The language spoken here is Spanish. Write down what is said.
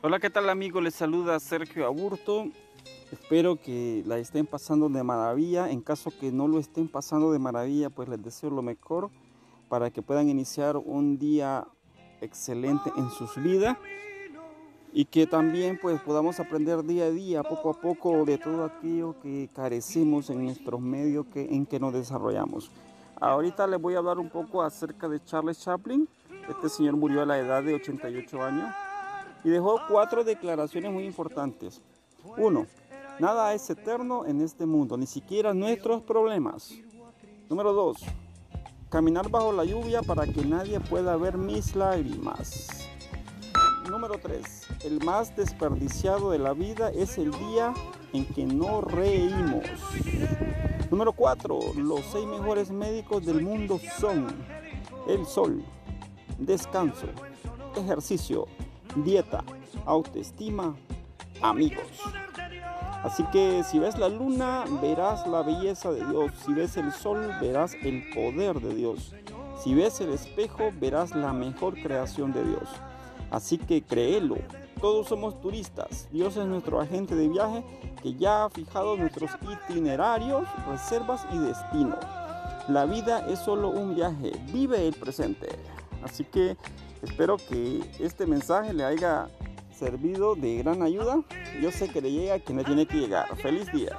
Hola, ¿qué tal amigos? Les saluda Sergio Aburto. Espero que la estén pasando de maravilla. En caso que no lo estén pasando de maravilla, pues les deseo lo mejor para que puedan iniciar un día excelente en sus vidas y que también pues podamos aprender día a día, poco a poco, de todo aquello que carecemos en nuestros medios que, en que nos desarrollamos. Ahorita les voy a hablar un poco acerca de Charles Chaplin. Este señor murió a la edad de 88 años y dejó cuatro declaraciones muy importantes. Uno, nada es eterno en este mundo, ni siquiera nuestros problemas. Número dos, caminar bajo la lluvia para que nadie pueda ver mis lágrimas. Número 3. El más desperdiciado de la vida es el día en que no reímos. Número 4. Los seis mejores médicos del mundo son el sol, descanso, ejercicio, dieta, autoestima, amigos. Así que si ves la luna, verás la belleza de Dios. Si ves el sol, verás el poder de Dios. Si ves el espejo, verás la mejor creación de Dios. Así que créelo. Todos somos turistas. Dios es nuestro agente de viaje que ya ha fijado nuestros itinerarios, reservas y destino. La vida es solo un viaje. Vive el presente. Así que espero que este mensaje le haya servido de gran ayuda. Yo sé que le llega a quien le tiene que llegar. Feliz día.